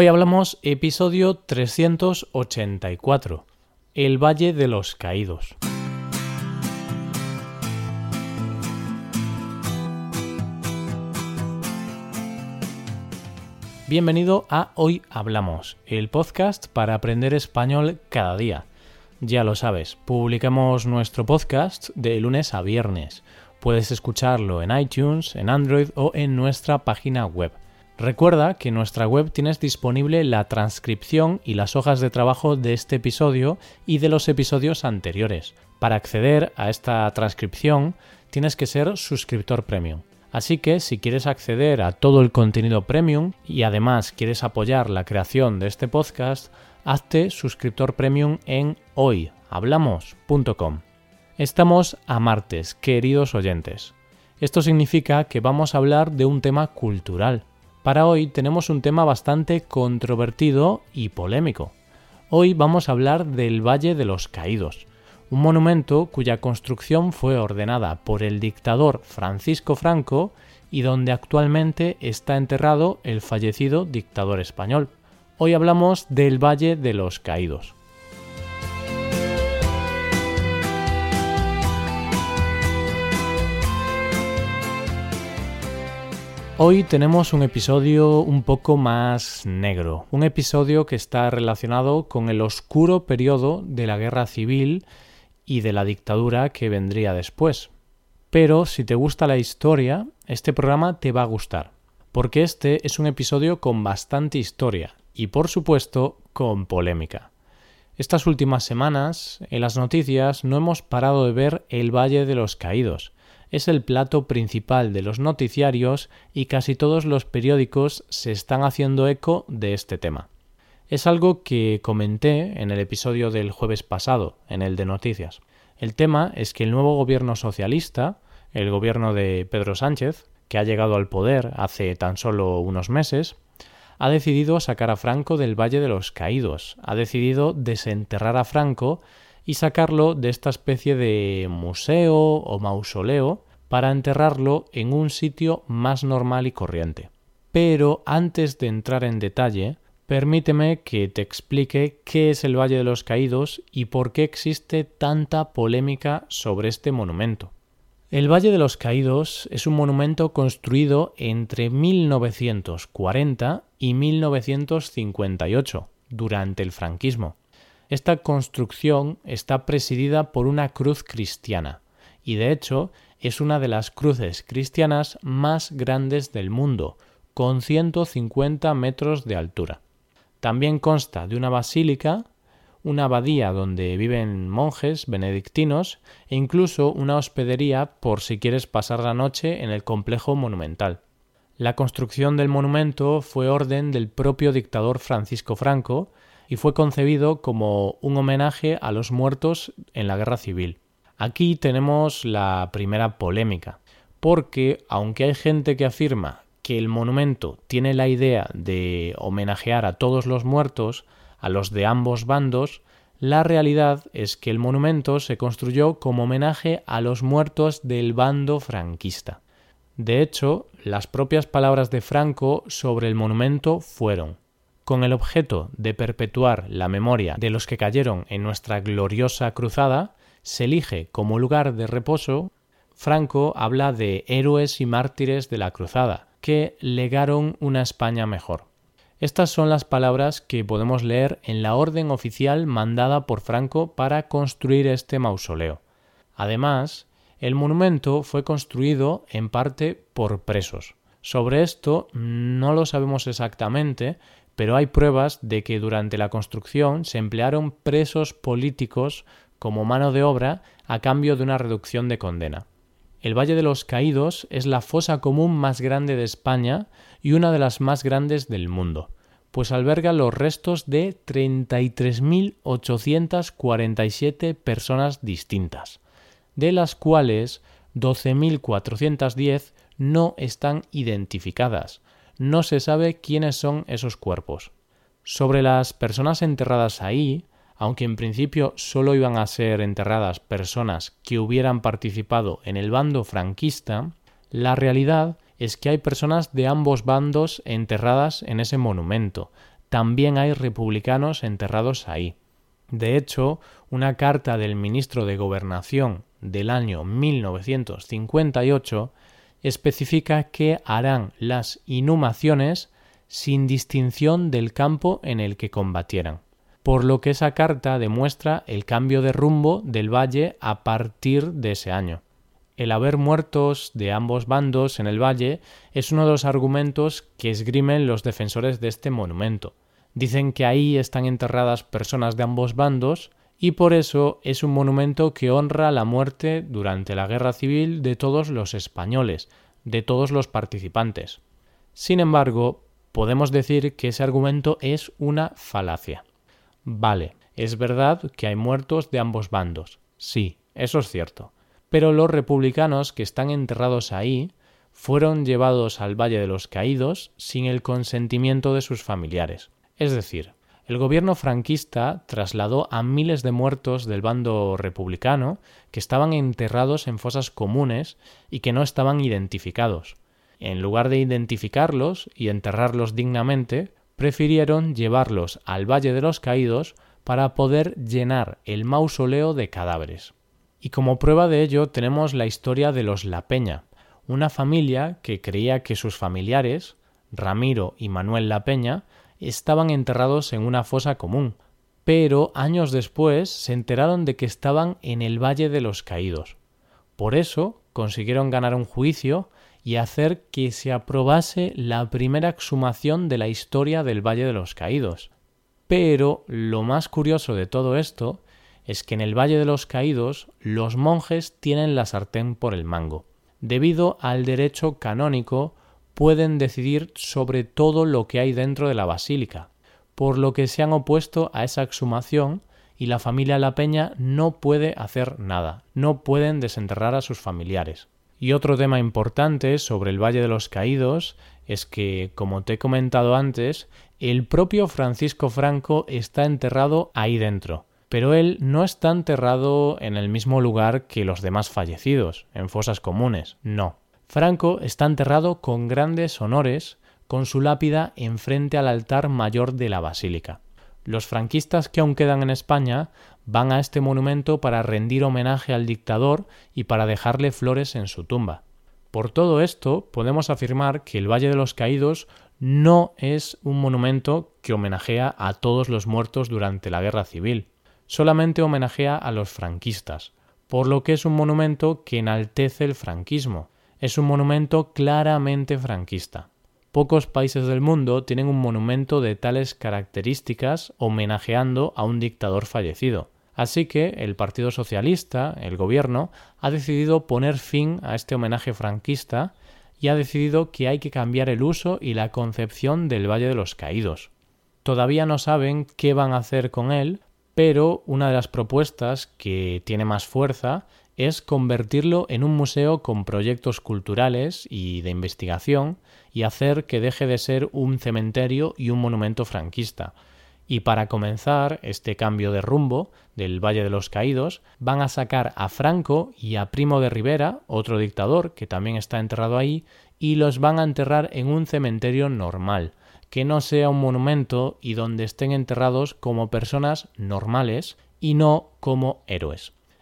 Hoy hablamos episodio 384, El Valle de los Caídos. Bienvenido a Hoy Hablamos, el podcast para aprender español cada día. Ya lo sabes, publicamos nuestro podcast de lunes a viernes. Puedes escucharlo en iTunes, en Android o en nuestra página web. Recuerda que en nuestra web tienes disponible la transcripción y las hojas de trabajo de este episodio y de los episodios anteriores. Para acceder a esta transcripción tienes que ser suscriptor premium. Así que si quieres acceder a todo el contenido premium y además quieres apoyar la creación de este podcast, hazte suscriptor premium en hoyhablamos.com. Estamos a martes, queridos oyentes. Esto significa que vamos a hablar de un tema cultural. Para hoy tenemos un tema bastante controvertido y polémico. Hoy vamos a hablar del Valle de los Caídos, un monumento cuya construcción fue ordenada por el dictador Francisco Franco y donde actualmente está enterrado el fallecido dictador español. Hoy hablamos del Valle de los Caídos. Hoy tenemos un episodio un poco más negro, un episodio que está relacionado con el oscuro periodo de la guerra civil y de la dictadura que vendría después. Pero si te gusta la historia, este programa te va a gustar, porque este es un episodio con bastante historia y por supuesto con polémica. Estas últimas semanas, en las noticias, no hemos parado de ver el Valle de los Caídos. Es el plato principal de los noticiarios y casi todos los periódicos se están haciendo eco de este tema. Es algo que comenté en el episodio del jueves pasado, en el de noticias. El tema es que el nuevo gobierno socialista, el gobierno de Pedro Sánchez, que ha llegado al poder hace tan solo unos meses, ha decidido sacar a Franco del Valle de los Caídos, ha decidido desenterrar a Franco y sacarlo de esta especie de museo o mausoleo para enterrarlo en un sitio más normal y corriente. Pero antes de entrar en detalle, Permíteme que te explique qué es el Valle de los Caídos y por qué existe tanta polémica sobre este monumento. El Valle de los Caídos es un monumento construido entre 1940 y 1958, durante el franquismo. Esta construcción está presidida por una cruz cristiana y de hecho es una de las cruces cristianas más grandes del mundo, con 150 metros de altura. También consta de una basílica, una abadía donde viven monjes benedictinos e incluso una hospedería por si quieres pasar la noche en el complejo monumental. La construcción del monumento fue orden del propio dictador Francisco Franco y fue concebido como un homenaje a los muertos en la guerra civil. Aquí tenemos la primera polémica, porque aunque hay gente que afirma que el monumento tiene la idea de homenajear a todos los muertos, a los de ambos bandos, la realidad es que el monumento se construyó como homenaje a los muertos del bando franquista. De hecho, las propias palabras de Franco sobre el monumento fueron con el objeto de perpetuar la memoria de los que cayeron en nuestra gloriosa cruzada, se elige como lugar de reposo. Franco habla de héroes y mártires de la cruzada, que legaron una España mejor. Estas son las palabras que podemos leer en la orden oficial mandada por Franco para construir este mausoleo. Además, el monumento fue construido en parte por presos. Sobre esto no lo sabemos exactamente, pero hay pruebas de que durante la construcción se emplearon presos políticos como mano de obra a cambio de una reducción de condena. El Valle de los Caídos es la fosa común más grande de España y una de las más grandes del mundo, pues alberga los restos de 33.847 personas distintas, de las cuales 12.410 no están identificadas. No se sabe quiénes son esos cuerpos. Sobre las personas enterradas ahí, aunque en principio solo iban a ser enterradas personas que hubieran participado en el bando franquista, la realidad es que hay personas de ambos bandos enterradas en ese monumento, también hay republicanos enterrados ahí. De hecho, una carta del ministro de Gobernación del año 1958 especifica que harán las inhumaciones sin distinción del campo en el que combatieran, por lo que esa carta demuestra el cambio de rumbo del valle a partir de ese año. El haber muertos de ambos bandos en el valle es uno de los argumentos que esgrimen los defensores de este monumento. Dicen que ahí están enterradas personas de ambos bandos y por eso es un monumento que honra la muerte durante la guerra civil de todos los españoles, de todos los participantes. Sin embargo, podemos decir que ese argumento es una falacia. Vale, es verdad que hay muertos de ambos bandos. Sí, eso es cierto. Pero los republicanos que están enterrados ahí fueron llevados al Valle de los Caídos sin el consentimiento de sus familiares. Es decir, el gobierno franquista trasladó a miles de muertos del bando republicano que estaban enterrados en fosas comunes y que no estaban identificados. En lugar de identificarlos y enterrarlos dignamente, prefirieron llevarlos al Valle de los Caídos para poder llenar el mausoleo de cadáveres. Y como prueba de ello tenemos la historia de los La Peña, una familia que creía que sus familiares, Ramiro y Manuel La Peña, estaban enterrados en una fosa común, pero años después se enteraron de que estaban en el Valle de los Caídos. Por eso consiguieron ganar un juicio y hacer que se aprobase la primera exhumación de la historia del Valle de los Caídos. Pero lo más curioso de todo esto es que en el Valle de los Caídos los monjes tienen la sartén por el mango. Debido al derecho canónico, pueden decidir sobre todo lo que hay dentro de la basílica, por lo que se han opuesto a esa exhumación y la familia La Peña no puede hacer nada, no pueden desenterrar a sus familiares. Y otro tema importante sobre el Valle de los Caídos es que, como te he comentado antes, el propio Francisco Franco está enterrado ahí dentro, pero él no está enterrado en el mismo lugar que los demás fallecidos, en fosas comunes, no. Franco está enterrado con grandes honores con su lápida enfrente al altar mayor de la basílica. Los franquistas que aún quedan en España van a este monumento para rendir homenaje al dictador y para dejarle flores en su tumba. Por todo esto, podemos afirmar que el Valle de los Caídos no es un monumento que homenajea a todos los muertos durante la Guerra Civil, solamente homenajea a los franquistas, por lo que es un monumento que enaltece el franquismo, es un monumento claramente franquista. Pocos países del mundo tienen un monumento de tales características homenajeando a un dictador fallecido. Así que el Partido Socialista, el gobierno, ha decidido poner fin a este homenaje franquista y ha decidido que hay que cambiar el uso y la concepción del Valle de los Caídos. Todavía no saben qué van a hacer con él, pero una de las propuestas que tiene más fuerza es convertirlo en un museo con proyectos culturales y de investigación y hacer que deje de ser un cementerio y un monumento franquista. Y para comenzar este cambio de rumbo del Valle de los Caídos, van a sacar a Franco y a Primo de Rivera, otro dictador que también está enterrado ahí, y los van a enterrar en un cementerio normal, que no sea un monumento y donde estén enterrados como personas normales y no como héroes.